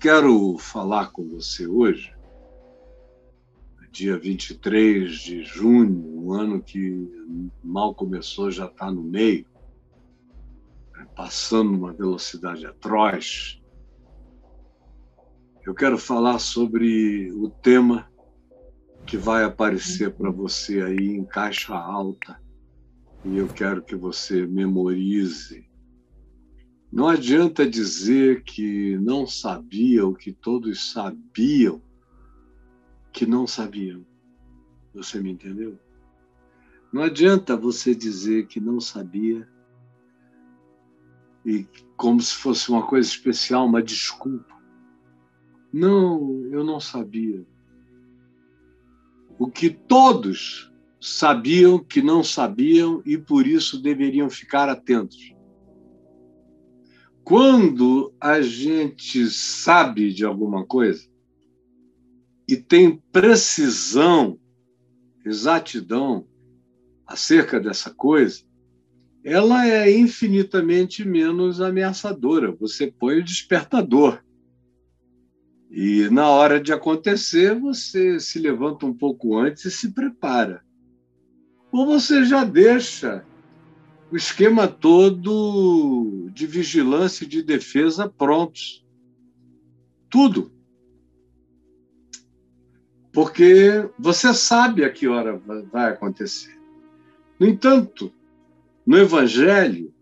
quero falar com você hoje, dia 23 de junho, um ano que mal começou, já está no meio, né, passando uma velocidade atroz. Eu quero falar sobre o tema que vai aparecer para você aí em caixa alta e eu quero que você memorize não adianta dizer que não sabia o que todos sabiam que não sabiam. Você me entendeu? Não adianta você dizer que não sabia e como se fosse uma coisa especial, uma desculpa. Não, eu não sabia. O que todos sabiam que não sabiam e por isso deveriam ficar atentos. Quando a gente sabe de alguma coisa e tem precisão, exatidão acerca dessa coisa, ela é infinitamente menos ameaçadora. Você põe o despertador. E na hora de acontecer, você se levanta um pouco antes e se prepara. Ou você já deixa o esquema todo de vigilância e de defesa prontos. Tudo. Porque você sabe a que hora vai acontecer. No entanto, no Evangelho,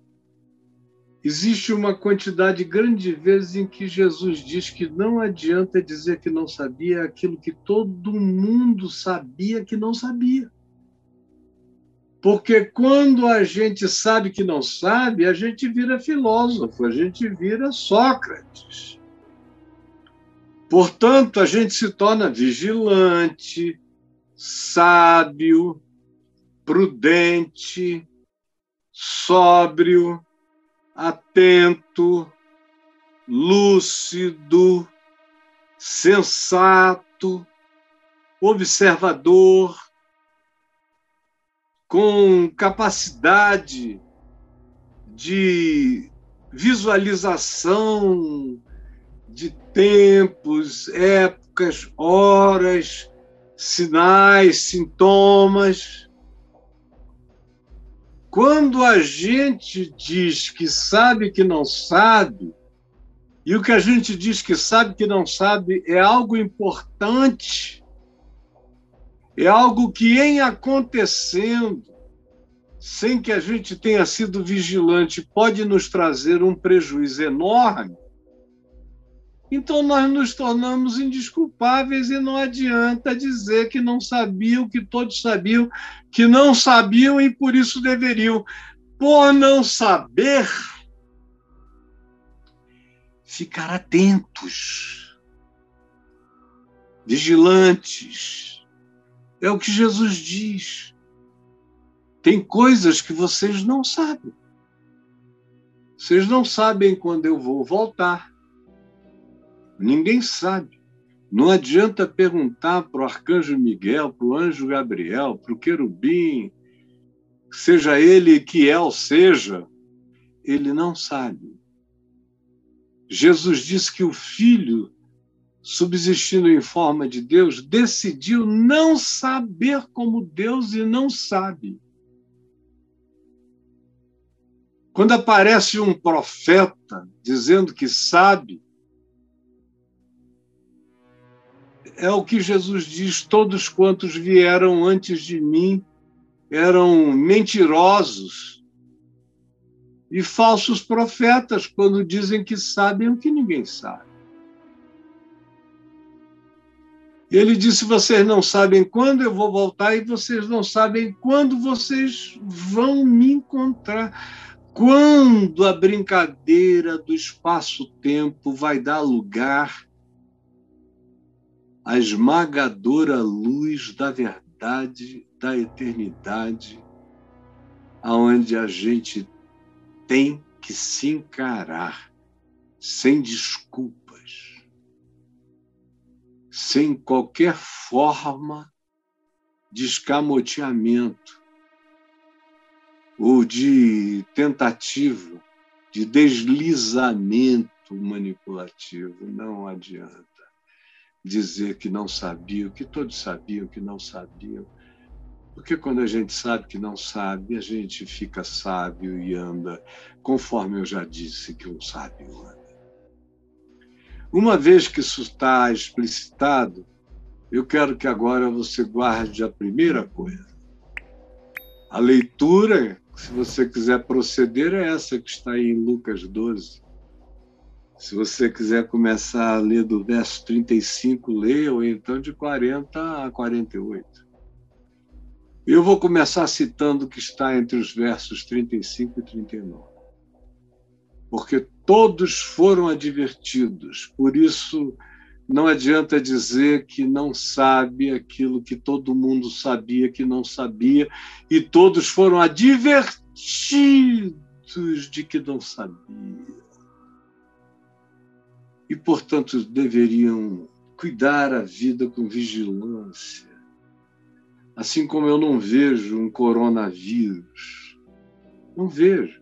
existe uma quantidade grande de vezes em que Jesus diz que não adianta dizer que não sabia aquilo que todo mundo sabia que não sabia. Porque quando a gente sabe que não sabe, a gente vira filósofo, a gente vira Sócrates. Portanto, a gente se torna vigilante, sábio, prudente, sóbrio, atento, lúcido, sensato, observador, com capacidade de visualização de tempos, épocas, horas, sinais, sintomas. Quando a gente diz que sabe que não sabe, e o que a gente diz que sabe que não sabe é algo importante, é algo que, em acontecendo, sem que a gente tenha sido vigilante, pode nos trazer um prejuízo enorme. Então, nós nos tornamos indisculpáveis e não adianta dizer que não sabiam, que todos sabiam, que não sabiam e por isso deveriam. Por não saber, ficar atentos, vigilantes, é o que Jesus diz. Tem coisas que vocês não sabem. Vocês não sabem quando eu vou voltar. Ninguém sabe. Não adianta perguntar para o arcanjo Miguel, para o anjo Gabriel, para o querubim, seja ele que é ou seja, ele não sabe. Jesus disse que o filho subsistindo em forma de Deus, decidiu não saber como Deus e não sabe. Quando aparece um profeta dizendo que sabe, é o que Jesus diz: todos quantos vieram antes de mim eram mentirosos e falsos profetas quando dizem que sabem o que ninguém sabe. Ele disse: Vocês não sabem quando eu vou voltar e vocês não sabem quando vocês vão me encontrar. Quando a brincadeira do espaço-tempo vai dar lugar à esmagadora luz da verdade, da eternidade, aonde a gente tem que se encarar sem desculpa sem qualquer forma de escamoteamento ou de tentativa de deslizamento manipulativo, não adianta dizer que não sabia, que todos sabiam que não sabiam. Porque quando a gente sabe que não sabe, a gente fica sábio e anda conforme eu já disse que um sábio anda. Uma vez que isso está explicitado, eu quero que agora você guarde a primeira coisa. A leitura, se você quiser proceder, é essa que está aí em Lucas 12. Se você quiser começar a ler do verso 35, leia, ou então de 40 a 48. Eu vou começar citando o que está entre os versos 35 e 39. Porque todos foram advertidos, por isso não adianta dizer que não sabe aquilo que todo mundo sabia que não sabia, e todos foram advertidos de que não sabiam. E, portanto, deveriam cuidar a vida com vigilância Assim como eu não vejo um coronavírus. Não vejo.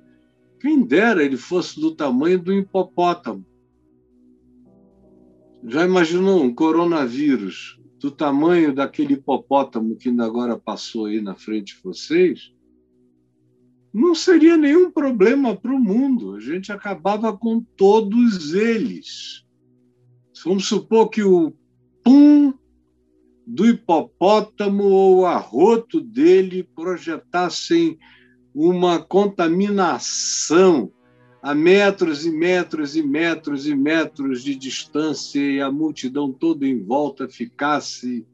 Quem dera ele fosse do tamanho do hipopótamo. Já imaginou um coronavírus do tamanho daquele hipopótamo que ainda agora passou aí na frente de vocês? Não seria nenhum problema para o mundo. A gente acabava com todos eles. Vamos supor que o pum do hipopótamo ou arroto dele projetassem uma contaminação a metros e metros e metros e metros de distância e a multidão toda em volta ficasse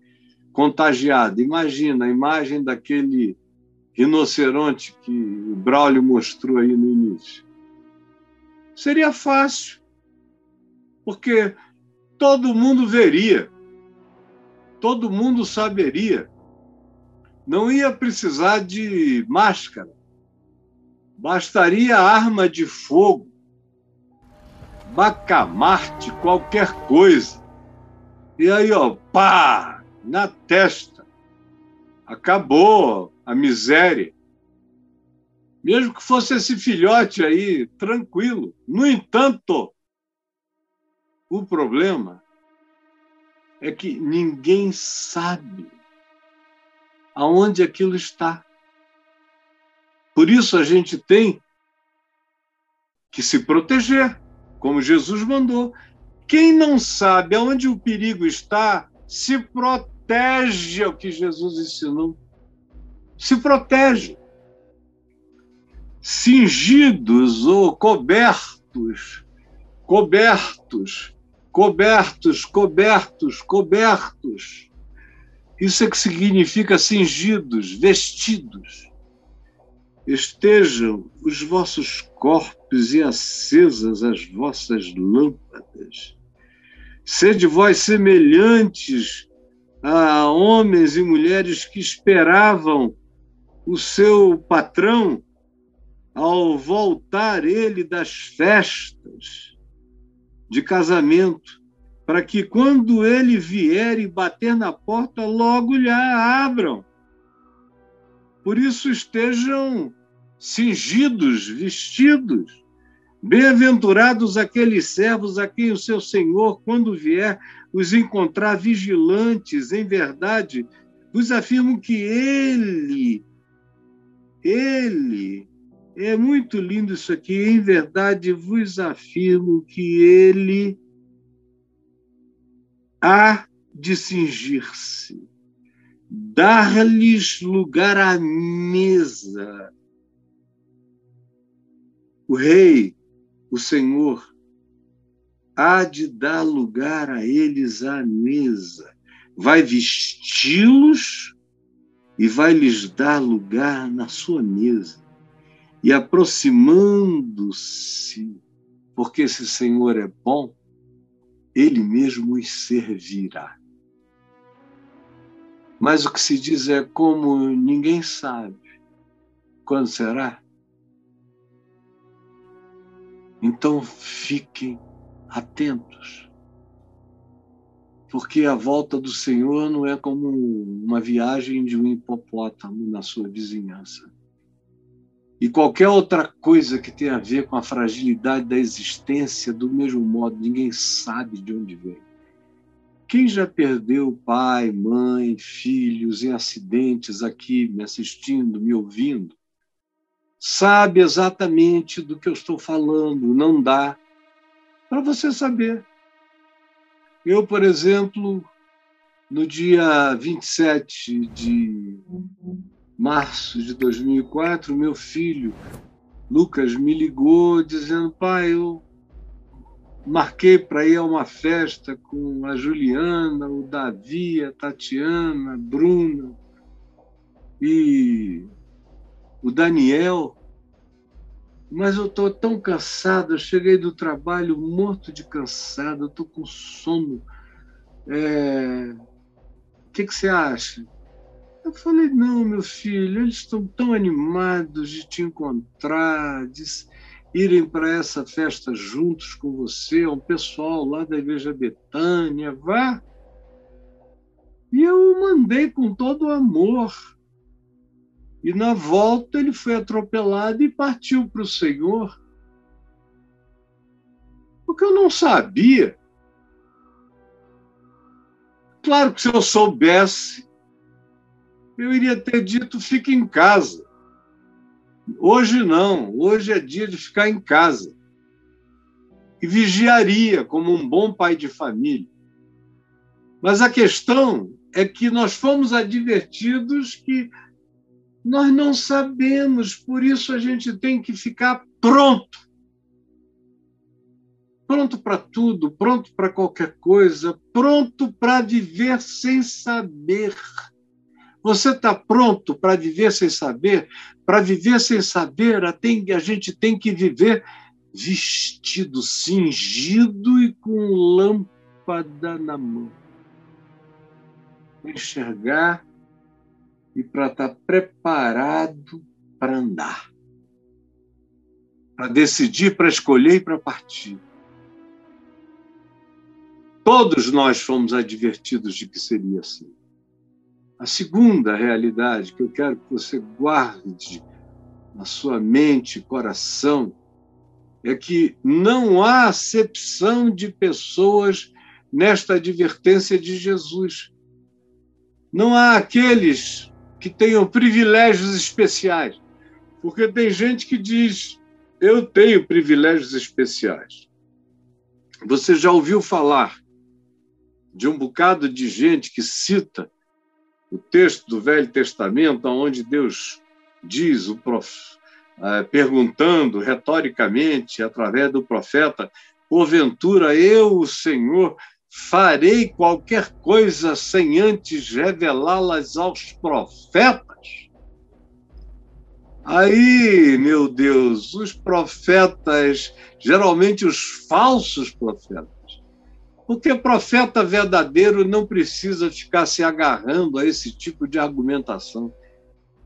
contagiada. Imagina a imagem daquele rinoceronte que o Braulio mostrou aí no início. Seria fácil, porque todo mundo veria todo mundo saberia. Não ia precisar de máscara. Bastaria arma de fogo, bacamarte, qualquer coisa. E aí, ó, pá, na testa. Acabou a miséria. Mesmo que fosse esse filhote aí, tranquilo. No entanto, o problema é que ninguém sabe aonde aquilo está. Por isso a gente tem que se proteger, como Jesus mandou. Quem não sabe aonde o perigo está, se protege, é o que Jesus ensinou. Se protege. Cingidos ou cobertos, cobertos cobertos, cobertos, cobertos. Isso é que significa cingidos, vestidos. Estejam os vossos corpos e acesas as vossas lâmpadas. Sede vós semelhantes a homens e mulheres que esperavam o seu patrão ao voltar ele das festas de casamento, para que quando ele vier e bater na porta, logo lhe abram. Por isso estejam cingidos, vestidos. Bem-aventurados aqueles servos a quem o seu Senhor, quando vier, os encontrar vigilantes, em verdade, vos afirmo que ele, ele é muito lindo isso aqui. Em verdade, vos afirmo que ele há de cingir-se, dar-lhes lugar à mesa. O rei, o Senhor, há de dar lugar a eles à mesa. Vai vesti-los e vai lhes dar lugar na sua mesa e aproximando-se, porque esse Senhor é bom, ele mesmo os servirá. Mas o que se diz é como ninguém sabe quando será. Então fiquem atentos. Porque a volta do Senhor não é como uma viagem de um hipopótamo na sua vizinhança e qualquer outra coisa que tenha a ver com a fragilidade da existência, do mesmo modo, ninguém sabe de onde vem. Quem já perdeu pai, mãe, filhos em acidentes aqui, me assistindo, me ouvindo, sabe exatamente do que eu estou falando. Não dá para você saber. Eu, por exemplo, no dia 27 de março de 2004, meu filho, Lucas, me ligou dizendo: pai, eu marquei para ir a uma festa com a Juliana, o Davi, a Tatiana, a Bruna e o Daniel. Mas eu estou tão cansado, eu cheguei do trabalho morto de cansado, estou com sono. É... O que, que você acha? Eu falei, não, meu filho, eles estão tão animados de te encontrar, de irem para essa festa juntos com você, um pessoal lá da Igreja Betânia, vá. E eu mandei com todo o amor. E na volta ele foi atropelado e partiu para o Senhor. Porque eu não sabia. Claro que se eu soubesse, eu iria ter dito: fique em casa. Hoje não, hoje é dia de ficar em casa. E vigiaria como um bom pai de família. Mas a questão é que nós fomos advertidos que nós não sabemos, por isso a gente tem que ficar pronto. Pronto para tudo, pronto para qualquer coisa, pronto para viver sem saber. Você está pronto para viver sem saber? Para viver sem saber, a gente tem que viver vestido, cingido e com lâmpada na mão. Para enxergar e para estar tá preparado para andar. Para decidir, para escolher e para partir. Todos nós fomos advertidos de que seria assim. A segunda realidade que eu quero que você guarde na sua mente e coração é que não há acepção de pessoas nesta advertência de Jesus. Não há aqueles que tenham privilégios especiais. Porque tem gente que diz: eu tenho privilégios especiais. Você já ouviu falar de um bocado de gente que cita o texto do Velho Testamento, onde Deus diz, o prof... Eh, perguntando retoricamente, através do profeta, porventura eu, o Senhor, farei qualquer coisa sem antes revelá-las aos profetas? Aí, meu Deus, os profetas, geralmente os falsos profetas, porque profeta verdadeiro não precisa ficar se agarrando a esse tipo de argumentação.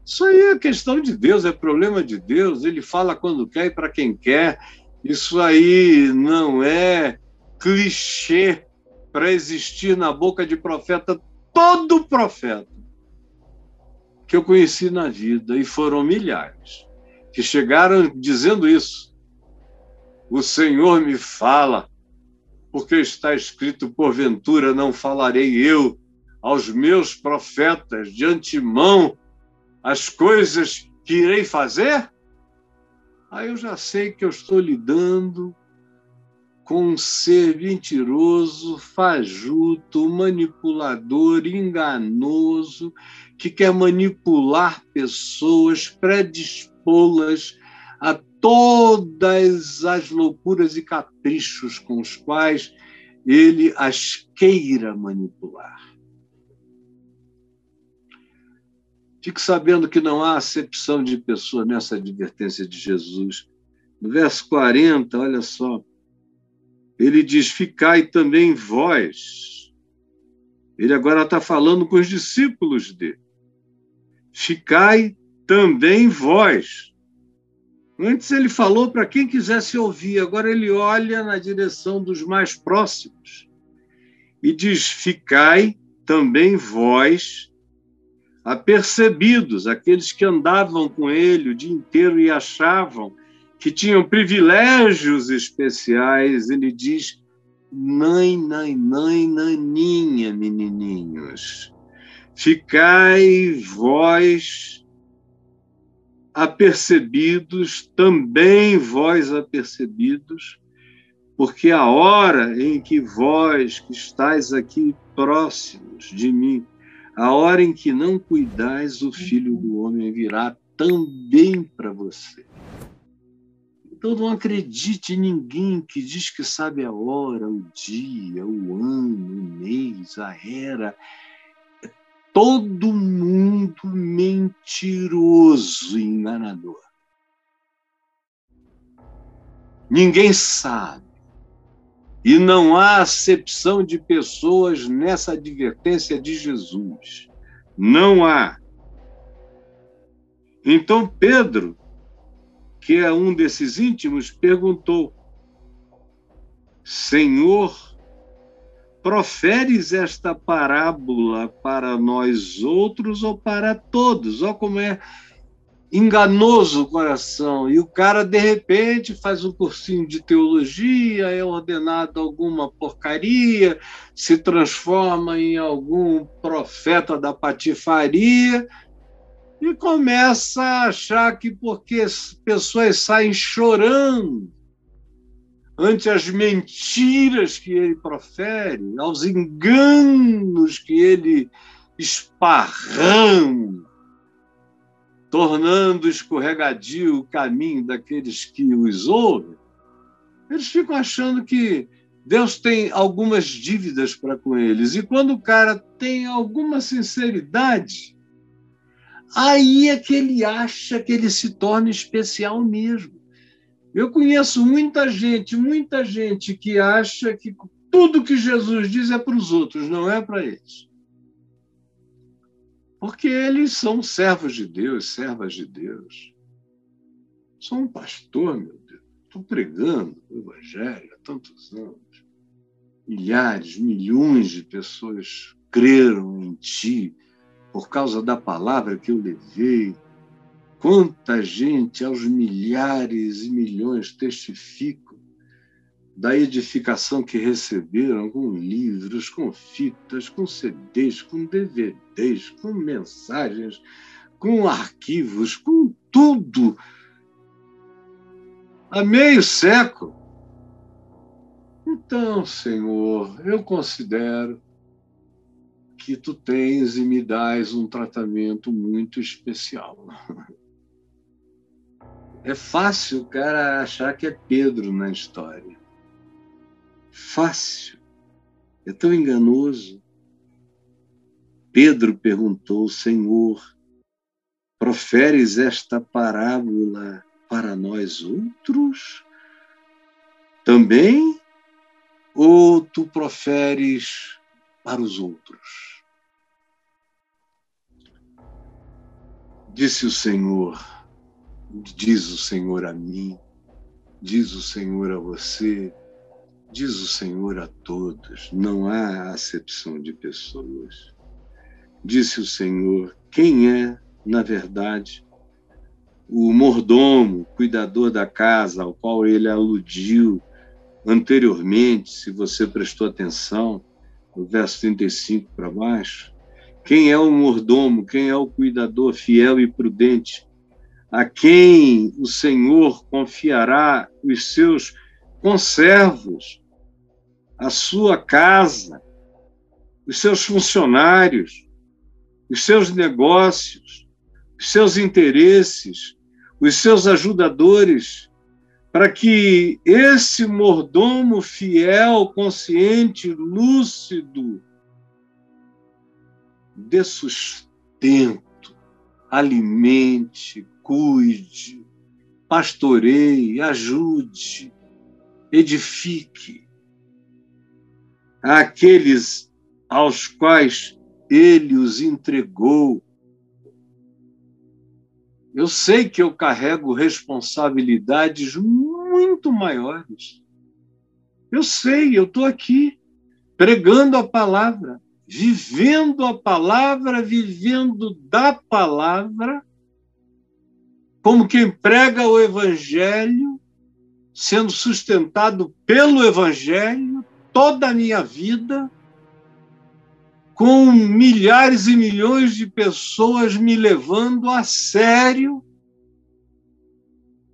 Isso aí é questão de Deus, é problema de Deus. Ele fala quando quer e para quem quer. Isso aí não é clichê para existir na boca de profeta. Todo profeta que eu conheci na vida, e foram milhares, que chegaram dizendo isso. O Senhor me fala porque está escrito: porventura não falarei eu aos meus profetas de antemão as coisas que irei fazer? Aí eu já sei que eu estou lidando com um ser mentiroso, fajuto, manipulador, enganoso, que quer manipular pessoas, predispô-las a todas as loucuras e caprichos com os quais ele as queira manipular. Fique sabendo que não há acepção de pessoa nessa advertência de Jesus. No verso 40, olha só, ele diz: Ficai também vós. Ele agora está falando com os discípulos dele. Ficai também vós Antes ele falou para quem quisesse ouvir, agora ele olha na direção dos mais próximos e diz: Ficai também vós apercebidos, aqueles que andavam com ele o dia inteiro e achavam que tinham privilégios especiais, ele diz: Nãe, nãe, nãe, naninha, menininhos, ficai vós apercebidos, também vós apercebidos, porque a hora em que vós que estáis aqui próximos de mim, a hora em que não cuidais, o filho do homem virá também para você. Então não acredite em ninguém que diz que sabe a hora, o dia, o ano, o mês, a era. Todo mundo mentiroso e enganador. Ninguém sabe. E não há acepção de pessoas nessa advertência de Jesus. Não há. Então Pedro que é um desses íntimos, perguntou: Senhor, proferes esta parábola para nós outros ou para todos? Olha como é enganoso o coração. E o cara, de repente, faz um cursinho de teologia, é ordenado alguma porcaria, se transforma em algum profeta da patifaria e começa a achar que porque as pessoas saem chorando ante as mentiras que ele profere, aos enganos que ele esparrama, tornando escorregadio o caminho daqueles que os ouvem, eles ficam achando que Deus tem algumas dívidas para com eles. E quando o cara tem alguma sinceridade, aí é que ele acha que ele se torna especial mesmo. Eu conheço muita gente, muita gente que acha que tudo que Jesus diz é para os outros, não é para eles. Porque eles são servos de Deus, servas de Deus. Sou um pastor, meu Deus. Estou pregando o Evangelho há tantos anos. Milhares, milhões de pessoas creram em ti, por causa da palavra que eu levei. Quanta gente, aos milhares e milhões, testificam da edificação que receberam com livros, com fitas, com CDs, com DVDs, com mensagens, com arquivos, com tudo. Há meio século. Então, Senhor, eu considero que tu tens e me dás um tratamento muito especial. É fácil o cara achar que é Pedro na história. Fácil. É tão enganoso. Pedro perguntou, Senhor, proferes esta parábola para nós outros? Também? Ou tu proferes para os outros? Disse o Senhor, diz o Senhor a mim, diz o Senhor a você, diz o Senhor a todos, não há acepção de pessoas. Disse o Senhor, quem é, na verdade, o mordomo, cuidador da casa, ao qual ele aludiu anteriormente, se você prestou atenção, no verso 35 para baixo, quem é o mordomo? Quem é o cuidador fiel e prudente? A quem o Senhor confiará os seus conservos, a sua casa, os seus funcionários, os seus negócios, os seus interesses, os seus ajudadores, para que esse mordomo fiel, consciente, lúcido, dê sustento, alimente, cuide, pastoreie, ajude, edifique aqueles aos quais ele os entregou. Eu sei que eu carrego responsabilidades muito maiores. Eu sei, eu estou aqui pregando a palavra vivendo a palavra, vivendo da palavra, como quem prega o evangelho, sendo sustentado pelo evangelho toda a minha vida, com milhares e milhões de pessoas me levando a sério.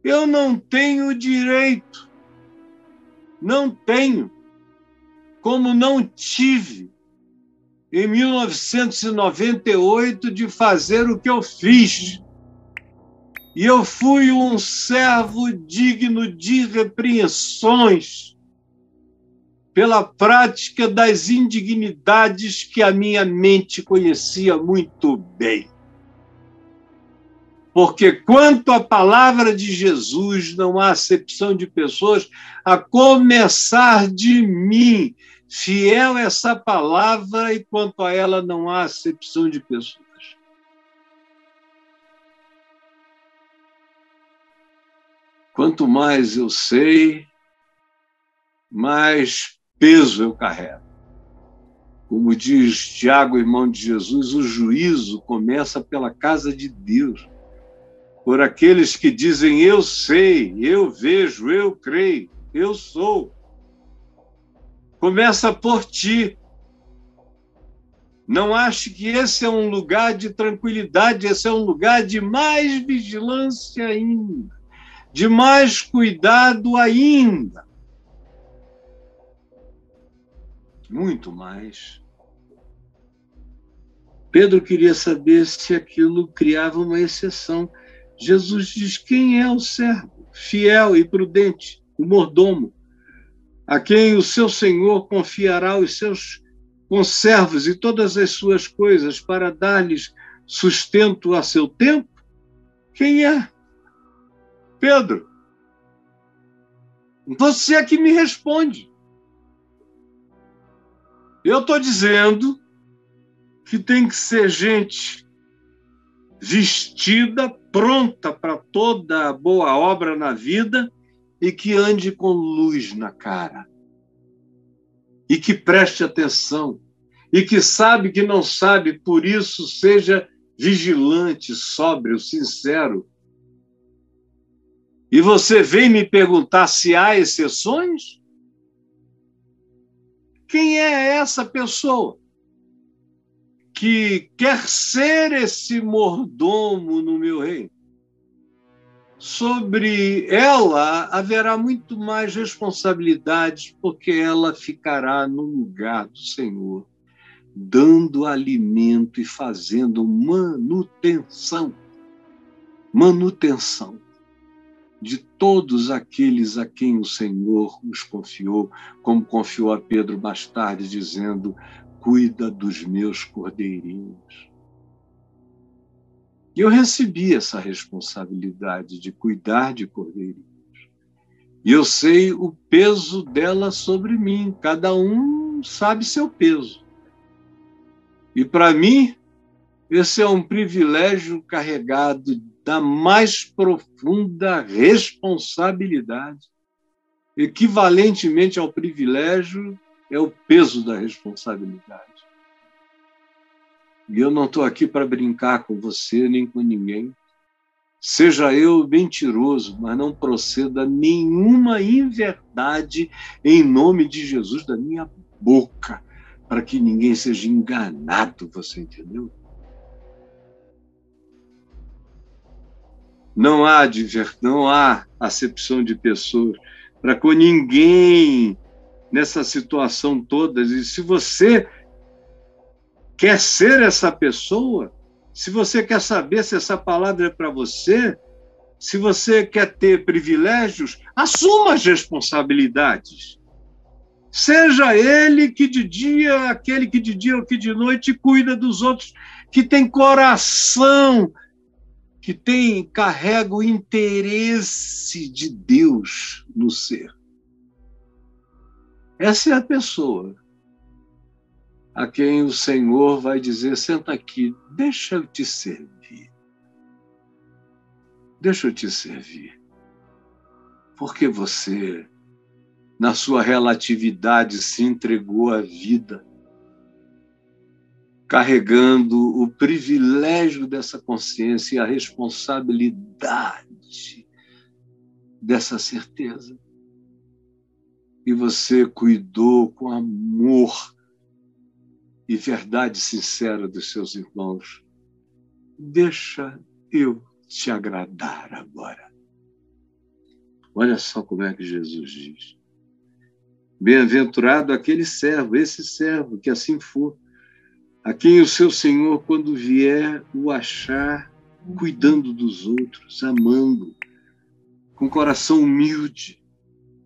Eu não tenho direito, não tenho, como não tive em 1998 de fazer o que eu fiz. E eu fui um servo digno de repreensões pela prática das indignidades que a minha mente conhecia muito bem. Porque quanto à palavra de Jesus, não há acepção de pessoas, a começar de mim, Fiel essa palavra e quanto a ela não há acepção de pessoas. Quanto mais eu sei, mais peso eu carrego. Como diz Tiago, irmão de Jesus, o juízo começa pela casa de Deus. Por aqueles que dizem eu sei, eu vejo, eu creio, eu sou. Começa por ti. Não ache que esse é um lugar de tranquilidade, esse é um lugar de mais vigilância ainda, de mais cuidado ainda. Muito mais. Pedro queria saber se aquilo criava uma exceção. Jesus diz: quem é o servo, fiel e prudente, o mordomo, a quem o seu senhor confiará os seus conservos e todas as suas coisas para dar-lhes sustento a seu tempo? Quem é? Pedro. Você é que me responde. Eu estou dizendo que tem que ser gente vestida, pronta para toda boa obra na vida e que ande com luz na cara. E que preste atenção. E que sabe que não sabe, por isso seja vigilante, sóbrio, sincero. E você vem me perguntar se há exceções? Quem é essa pessoa que quer ser esse mordomo no meu reino? Sobre ela haverá muito mais responsabilidades, porque ela ficará no lugar do Senhor, dando alimento e fazendo manutenção manutenção de todos aqueles a quem o Senhor os confiou, como confiou a Pedro mais tarde, dizendo: Cuida dos meus cordeirinhos. E eu recebi essa responsabilidade de cuidar de cordeirinhos. E eu sei o peso dela sobre mim, cada um sabe seu peso. E para mim, esse é um privilégio carregado da mais profunda responsabilidade. Equivalentemente ao privilégio, é o peso da responsabilidade. E eu não estou aqui para brincar com você nem com ninguém. Seja eu mentiroso, mas não proceda nenhuma inverdade em nome de Jesus da minha boca, para que ninguém seja enganado, você entendeu? Não há diver... não há acepção de pessoas para com ninguém nessa situação toda. E se você quer ser essa pessoa, se você quer saber se essa palavra é para você, se você quer ter privilégios, assuma as responsabilidades. Seja ele que de dia, aquele que de dia ou que de noite cuida dos outros, que tem coração, que tem carrega o interesse de Deus no ser. Essa é a pessoa a quem o Senhor vai dizer: senta aqui, deixa eu te servir. Deixa eu te servir. Porque você, na sua relatividade, se entregou à vida. carregando o privilégio dessa consciência e a responsabilidade dessa certeza. E você cuidou com amor e verdade sincera dos seus irmãos. Deixa eu te agradar agora. Olha só como é que Jesus diz. Bem-aventurado aquele servo, esse servo, que assim for, a quem o seu Senhor, quando vier, o achar cuidando dos outros, amando, com coração humilde,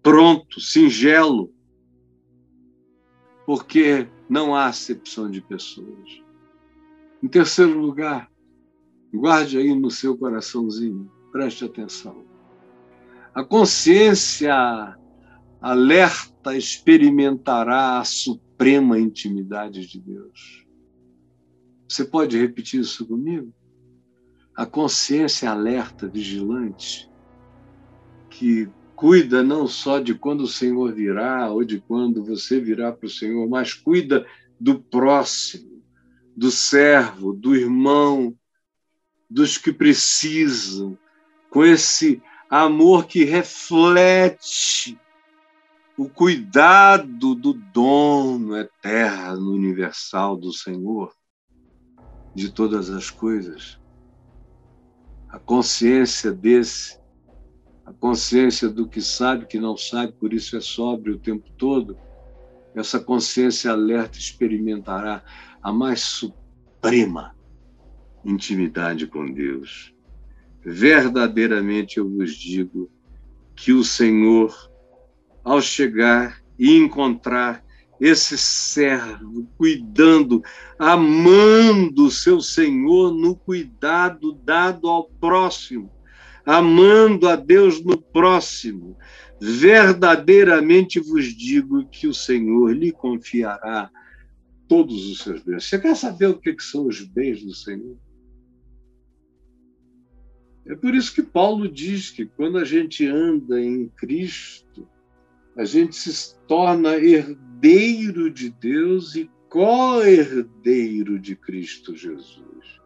pronto, singelo, porque não há acepção de pessoas. Em terceiro lugar, guarde aí no seu coraçãozinho, preste atenção. A consciência alerta experimentará a suprema intimidade de Deus. Você pode repetir isso comigo? A consciência alerta, vigilante, que cuida não só de quando o Senhor virá ou de quando você virá para o Senhor, mas cuida do próximo, do servo, do irmão, dos que precisam, com esse amor que reflete o cuidado do dono eterno, universal do Senhor de todas as coisas. A consciência desse, a consciência do que sabe que não sabe, por isso é sóbrio o tempo todo, essa consciência alerta experimentará a mais suprema intimidade com Deus. Verdadeiramente eu vos digo que o Senhor, ao chegar e encontrar esse servo cuidando, amando o seu Senhor no cuidado dado ao próximo, amando a Deus no próximo. Verdadeiramente vos digo que o Senhor lhe confiará todos os seus bens. Você quer saber o que são os bens do Senhor? É por isso que Paulo diz que quando a gente anda em Cristo, a gente se torna herdeiro de Deus e co-herdeiro de Cristo Jesus.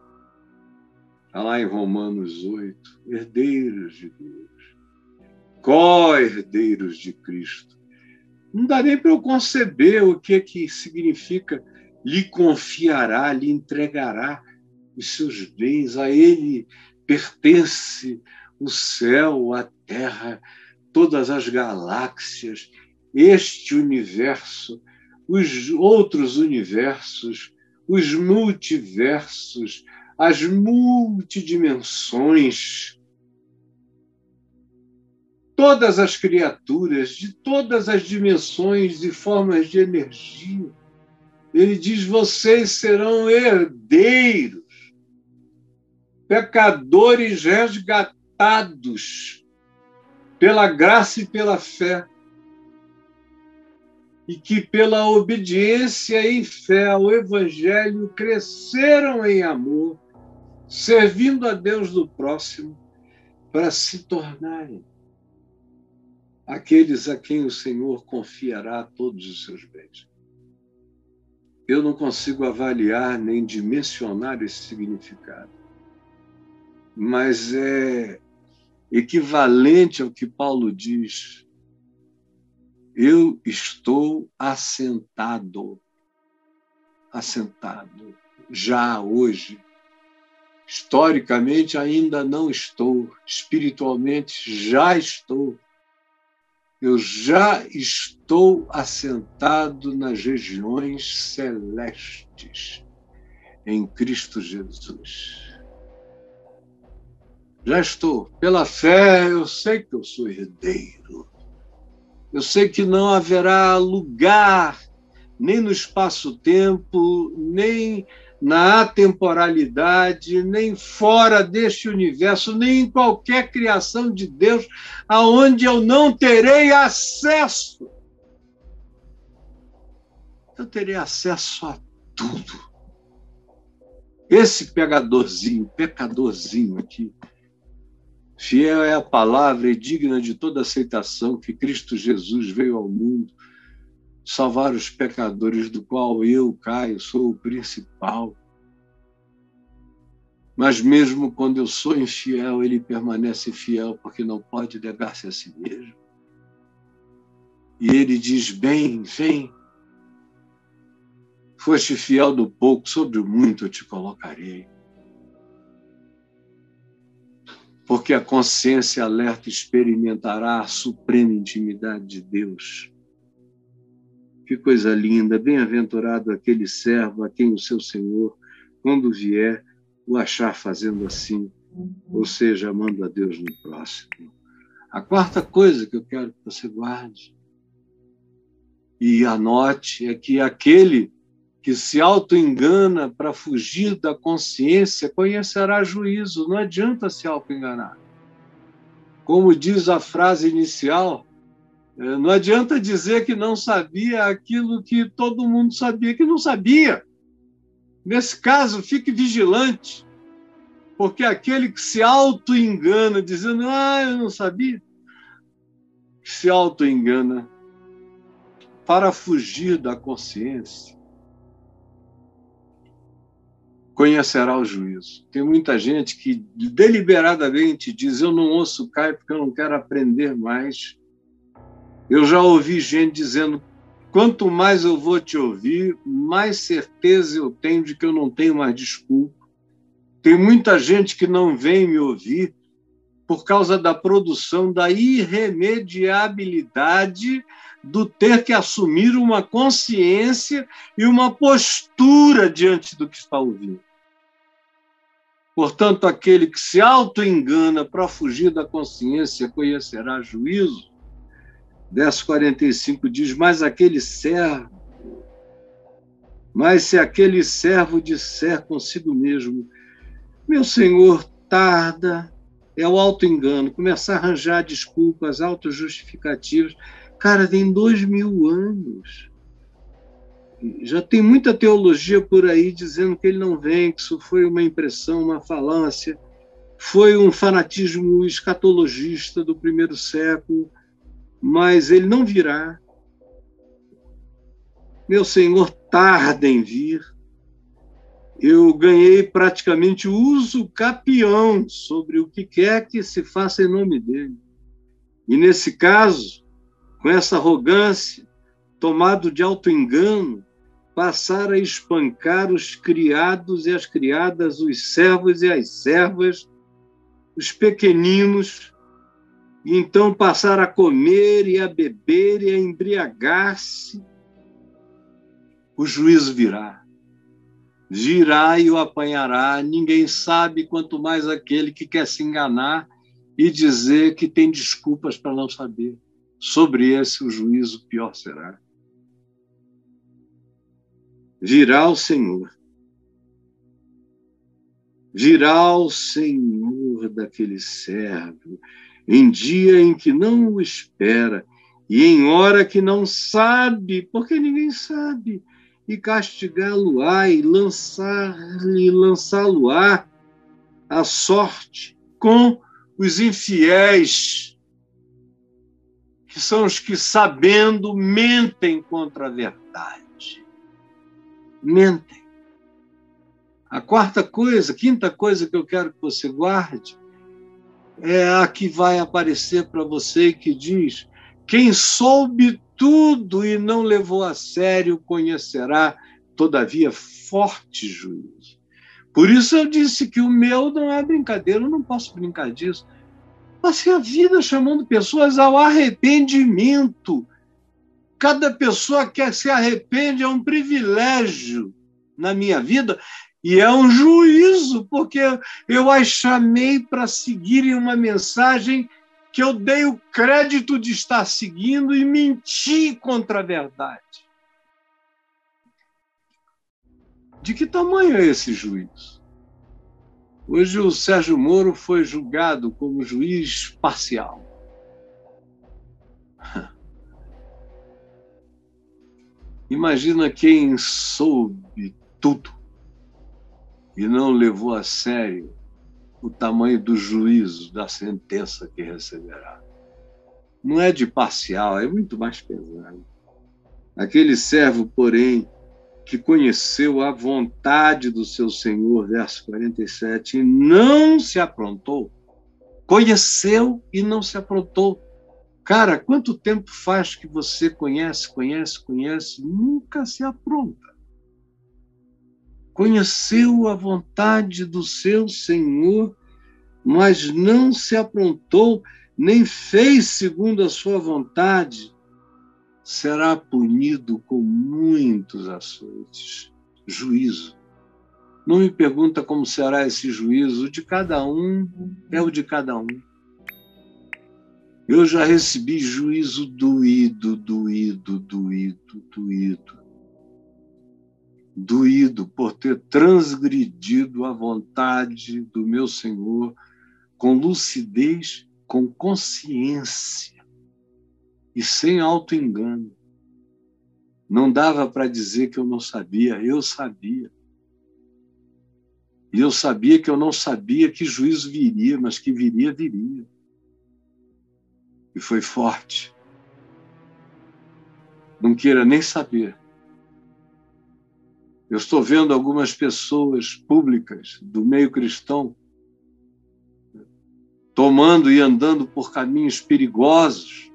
Está lá em Romanos 8, herdeiros de Deus, co-herdeiros de Cristo. Não dá nem para eu conceber o que, que significa lhe confiará, lhe entregará os seus bens, a ele pertence o céu, a terra, todas as galáxias, este universo, os outros universos, os multiversos, as multidimensões, todas as criaturas de todas as dimensões e formas de energia. Ele diz: vocês serão herdeiros, pecadores resgatados pela graça e pela fé, e que pela obediência e fé ao Evangelho cresceram em amor, servindo a Deus do próximo, para se tornarem aqueles a quem o Senhor confiará todos os seus bens. Eu não consigo avaliar nem dimensionar esse significado, mas é equivalente ao que Paulo diz. Eu estou assentado, assentado, já hoje. Historicamente ainda não estou, espiritualmente já estou. Eu já estou assentado nas regiões celestes em Cristo Jesus. Já estou. Pela fé, eu sei que eu sou herdeiro. Eu sei que não haverá lugar, nem no espaço-tempo, nem na atemporalidade, nem fora deste universo, nem em qualquer criação de Deus, aonde eu não terei acesso. Eu terei acesso a tudo. Esse pegadorzinho, pecadorzinho aqui, Fiel é a palavra e digna de toda aceitação que Cristo Jesus veio ao mundo salvar os pecadores, do qual eu, Caio, sou o principal. Mas mesmo quando eu sou infiel, ele permanece fiel, porque não pode negar-se a si mesmo. E ele diz: Bem, vem. Foste fiel do pouco, sobre o muito eu te colocarei. Porque a consciência alerta experimentará a suprema intimidade de Deus. Que coisa linda! Bem-aventurado aquele servo a quem o seu Senhor, quando vier, o achar fazendo assim, ou seja, amando a Deus no próximo. A quarta coisa que eu quero que você guarde e anote é que aquele que se auto-engana para fugir da consciência conhecerá juízo, não adianta se auto-enganar. Como diz a frase inicial, não adianta dizer que não sabia aquilo que todo mundo sabia que não sabia. Nesse caso, fique vigilante, porque aquele que se auto-engana, dizendo, ah, eu não sabia, se auto-engana para fugir da consciência, conhecerá o juízo. Tem muita gente que deliberadamente diz: Eu não ouço Caio porque eu não quero aprender mais. Eu já ouvi gente dizendo: Quanto mais eu vou te ouvir, mais certeza eu tenho de que eu não tenho mais desculpa. Tem muita gente que não vem me ouvir por causa da produção da irremediabilidade do ter que assumir uma consciência e uma postura diante do que está ouvindo. Portanto, aquele que se auto-engana para fugir da consciência conhecerá juízo Verso 45 diz: Mas aquele servo, mas se aquele servo disser consigo mesmo, meu senhor tarda, é o auto-engano, começar a arranjar desculpas, autojustificativas. Cara, tem dois mil anos. Já tem muita teologia por aí dizendo que ele não vem, que isso foi uma impressão, uma falância, foi um fanatismo escatologista do primeiro século mas ele não virá. Meu Senhor tarda em vir. Eu ganhei praticamente uso capião sobre o que quer que se faça em nome dele. E nesse caso, com essa arrogância, tomado de auto-engano, passar a espancar os criados e as criadas, os servos e as servas, os pequeninos, e então passar a comer e a beber e a embriagar-se, o juízo virá. Virá e o apanhará. Ninguém sabe, quanto mais aquele que quer se enganar e dizer que tem desculpas para não saber. Sobre esse, o juízo pior será. Virá o Senhor. Virá o Senhor daquele servo em dia em que não o espera e em hora que não sabe, porque ninguém sabe, e castigá-lo-á e lançar-lhe lançá-lo-á a sorte com os infiéis, que são os que sabendo mentem contra a verdade. Mentem. A quarta coisa, quinta coisa que eu quero que você guarde é a que vai aparecer para você que diz: quem soube tudo e não levou a sério conhecerá, todavia, forte juízo. Por isso eu disse que o meu não é brincadeira, eu não posso brincar disso. Passei a vida chamando pessoas ao arrependimento. Cada pessoa que se arrepende é um privilégio na minha vida e é um juízo, porque eu as chamei para seguirem uma mensagem que eu dei o crédito de estar seguindo e menti contra a verdade. De que tamanho é esse juízo? Hoje o Sérgio Moro foi julgado como juiz parcial. Imagina quem soube tudo e não levou a sério o tamanho do juízo, da sentença que receberá. Não é de parcial, é muito mais pesado. Aquele servo, porém, que conheceu a vontade do seu Senhor, verso 47, e não se aprontou. Conheceu e não se aprontou. Cara, quanto tempo faz que você conhece, conhece, conhece, nunca se apronta? Conheceu a vontade do seu Senhor, mas não se aprontou, nem fez segundo a sua vontade será punido com muitos açoites. Juízo. Não me pergunta como será esse juízo, o de cada um é o de cada um. Eu já recebi juízo doído, doído, doído, doído. Doído por ter transgredido a vontade do meu Senhor com lucidez, com consciência e sem auto-engano. Não dava para dizer que eu não sabia, eu sabia. E eu sabia que eu não sabia que juízo viria, mas que viria, viria. E foi forte. Não queira nem saber. Eu estou vendo algumas pessoas públicas do meio cristão tomando e andando por caminhos perigosos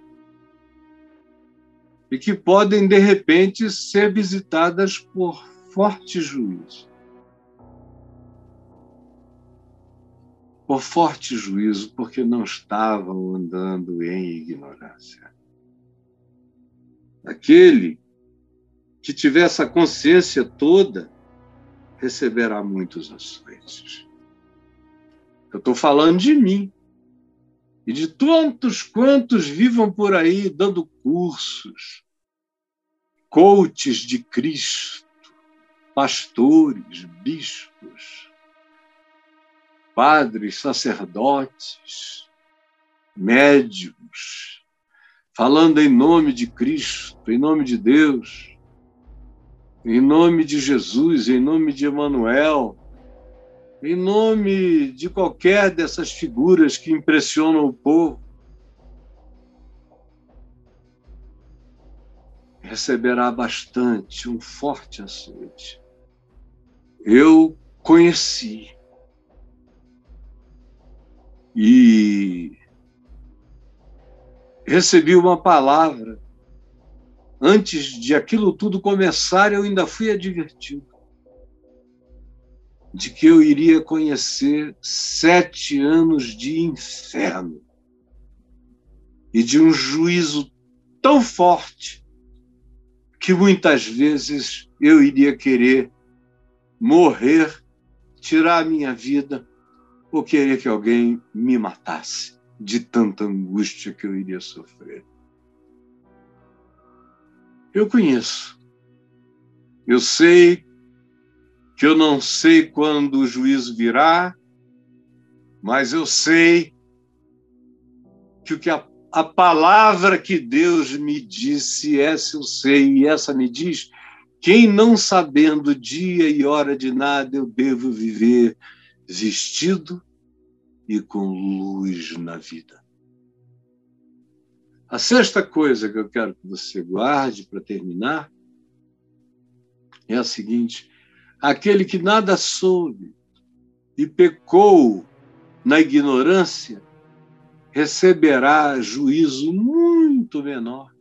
e que podem, de repente, ser visitadas por forte juízo. Por forte juízo, porque não estavam andando em ignorância. Aquele que tiver essa consciência toda receberá muitos açoites. Eu estou falando de mim e de tantos quantos vivam por aí dando cursos, coaches de Cristo, pastores, bispos, padres, sacerdotes, médiums, falando em nome de Cristo, em nome de Deus, em nome de Jesus, em nome de Emanuel, em nome de qualquer dessas figuras que impressionam o povo, receberá bastante, um forte açoite. Eu conheci e recebi uma palavra. Antes de aquilo tudo começar, eu ainda fui advertido de que eu iria conhecer sete anos de inferno e de um juízo tão forte que muitas vezes eu iria querer morrer, tirar a minha vida ou querer que alguém me matasse de tanta angústia que eu iria sofrer. Eu conheço. Eu sei que eu não sei quando o juízo virá, mas eu sei que o que a, a palavra que Deus me disse, essa eu sei, e essa me diz: quem não sabendo dia e hora de nada, eu devo viver vestido e com luz na vida. A sexta coisa que eu quero que você guarde para terminar é a seguinte: aquele que nada soube e pecou na ignorância, receberá juízo muito menor.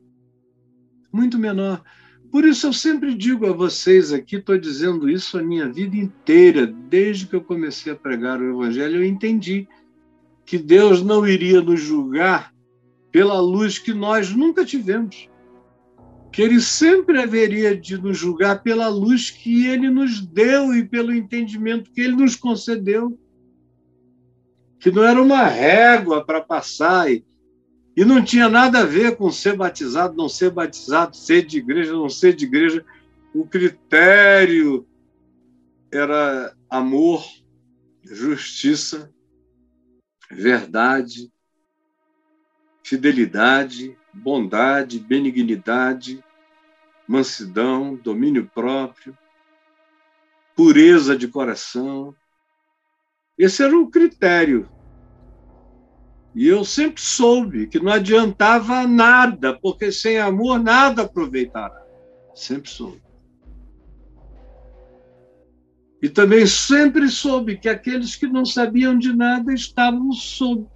Muito menor. Por isso eu sempre digo a vocês aqui, estou dizendo isso a minha vida inteira, desde que eu comecei a pregar o Evangelho, eu entendi que Deus não iria nos julgar pela luz que nós nunca tivemos que ele sempre haveria de nos julgar pela luz que ele nos deu e pelo entendimento que ele nos concedeu. Que não era uma régua para passar e, e não tinha nada a ver com ser batizado, não ser batizado, ser de igreja, não ser de igreja. O critério era amor, justiça, verdade, fidelidade, bondade, benignidade, mansidão, domínio próprio, pureza de coração. Esse era o critério. E eu sempre soube que não adiantava nada, porque sem amor nada aproveitará. Sempre soube. E também sempre soube que aqueles que não sabiam de nada estavam sob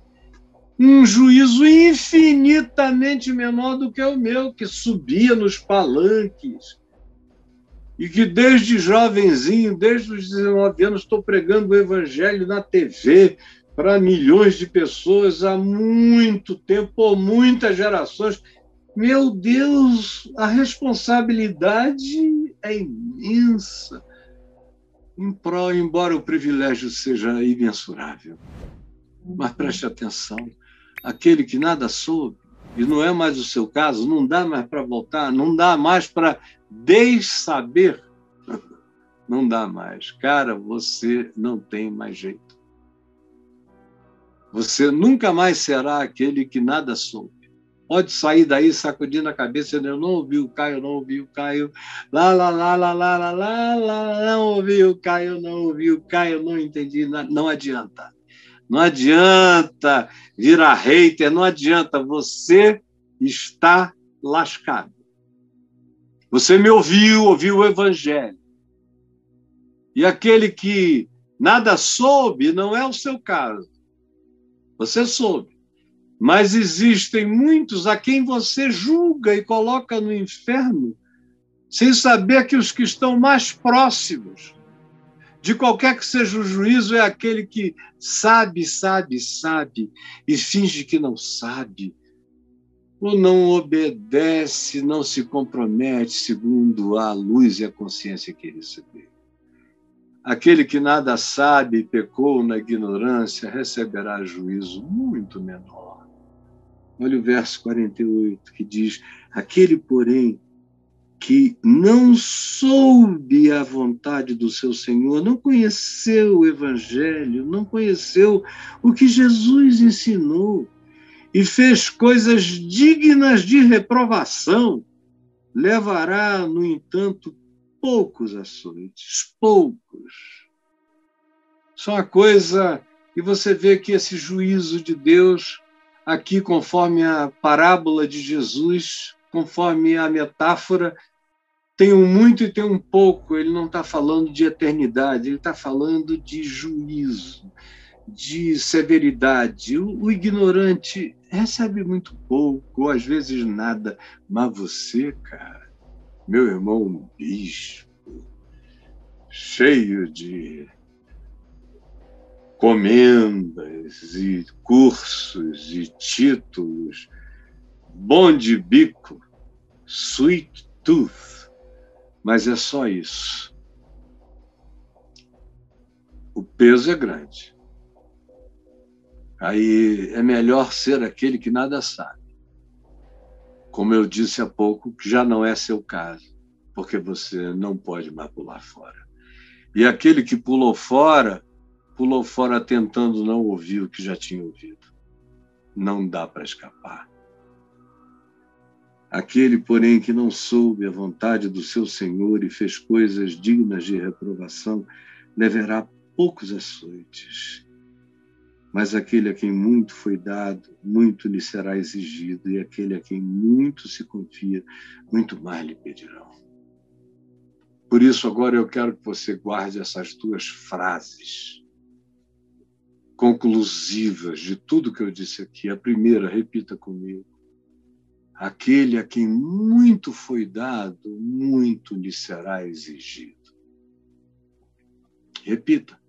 um juízo infinitamente menor do que o meu, que subia nos palanques. E que desde jovenzinho, desde os 19 anos, estou pregando o evangelho na TV para milhões de pessoas há muito tempo, por muitas gerações. Meu Deus, a responsabilidade é imensa, embora o privilégio seja imensurável. Mas preste atenção: aquele que nada soube, e não é mais o seu caso, não dá mais para voltar, não dá mais para dessaber. Não dá mais. Cara, você não tem mais jeito. Você nunca mais será aquele que nada soube. Pode sair daí sacudindo a cabeça, eu não ouvi o Caio, não ouvi o Caio, lá, lá, lá, lá, lá, lá, lá, lá, não ouvi o Caio, não ouvi o Caio, não entendi, não adianta. Não adianta virar hater, não adianta, você está lascado. Você me ouviu, ouviu o evangelho. E aquele que nada soube não é o seu caso. Você soube. Mas existem muitos a quem você julga e coloca no inferno, sem saber que os que estão mais próximos de qualquer que seja o juízo, é aquele que sabe, sabe, sabe e finge que não sabe, ou não obedece, não se compromete segundo a luz e a consciência que recebeu. Aquele que nada sabe e pecou na ignorância receberá juízo muito menor. Olha o verso 48 que diz: Aquele, porém, que não soube a vontade do seu Senhor, não conheceu o Evangelho, não conheceu o que Jesus ensinou e fez coisas dignas de reprovação, levará, no entanto, poucos açoites, poucos. Só uma coisa que você vê que esse juízo de Deus, aqui conforme a parábola de Jesus, conforme a metáfora, tem um muito e tem um pouco. Ele não está falando de eternidade, ele está falando de juízo, de severidade. O, o, ignorante recebe muito pouco, ou às vezes nada. Mas você, cara, meu irmão, bispo, cheio de comendas e cursos e títulos, bom de bico, sweet tooth mas é só isso. O peso é grande. Aí é melhor ser aquele que nada sabe. Como eu disse há pouco, que já não é seu caso, porque você não pode mais pular fora. E aquele que pulou fora, pulou fora tentando não ouvir o que já tinha ouvido. Não dá para escapar. Aquele, porém, que não soube a vontade do seu Senhor e fez coisas dignas de reprovação, deverá poucos açoites. Mas aquele a quem muito foi dado, muito lhe será exigido, e aquele a quem muito se confia, muito mais lhe pedirão. Por isso, agora eu quero que você guarde essas duas frases conclusivas de tudo que eu disse aqui. A primeira, repita comigo Aquele a quem muito foi dado, muito lhe será exigido. Repita.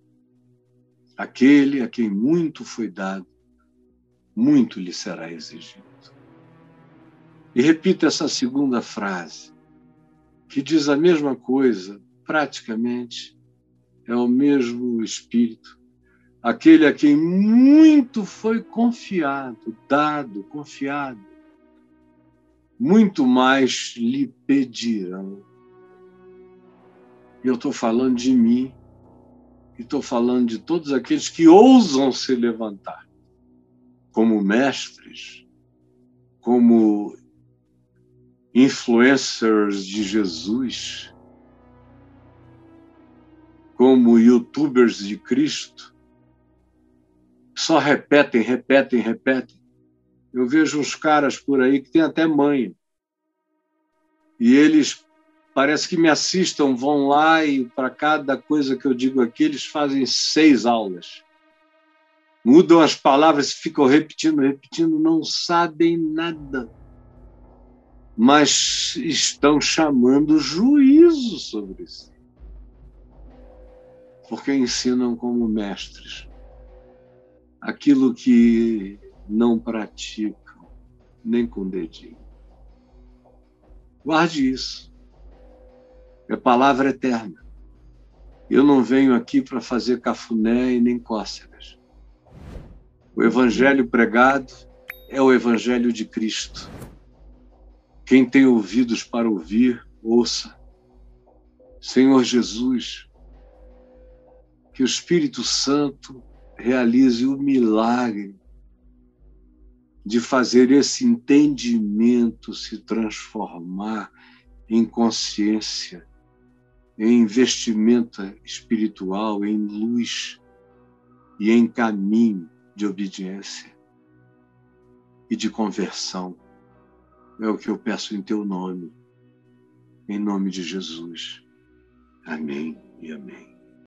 Aquele a quem muito foi dado, muito lhe será exigido. E repita essa segunda frase, que diz a mesma coisa, praticamente, é o mesmo espírito. Aquele a quem muito foi confiado, dado, confiado, muito mais lhe pedirão. Eu estou falando de mim, e estou falando de todos aqueles que ousam se levantar como mestres, como influencers de Jesus, como youtubers de Cristo, só repetem, repetem, repetem. Eu vejo uns caras por aí que têm até mãe. E eles parece que me assistam, vão lá e para cada coisa que eu digo aqui, eles fazem seis aulas. Mudam as palavras, ficam repetindo, repetindo, não sabem nada. Mas estão chamando juízo sobre si. Porque ensinam como mestres aquilo que não praticam, nem com dedinho. Guarde isso. É palavra eterna. Eu não venho aqui para fazer cafuné e nem cócegas. O evangelho pregado é o evangelho de Cristo. Quem tem ouvidos para ouvir, ouça. Senhor Jesus, que o Espírito Santo realize o milagre de fazer esse entendimento se transformar em consciência, em investimento espiritual, em luz e em caminho de obediência e de conversão. É o que eu peço em teu nome, em nome de Jesus. Amém e amém.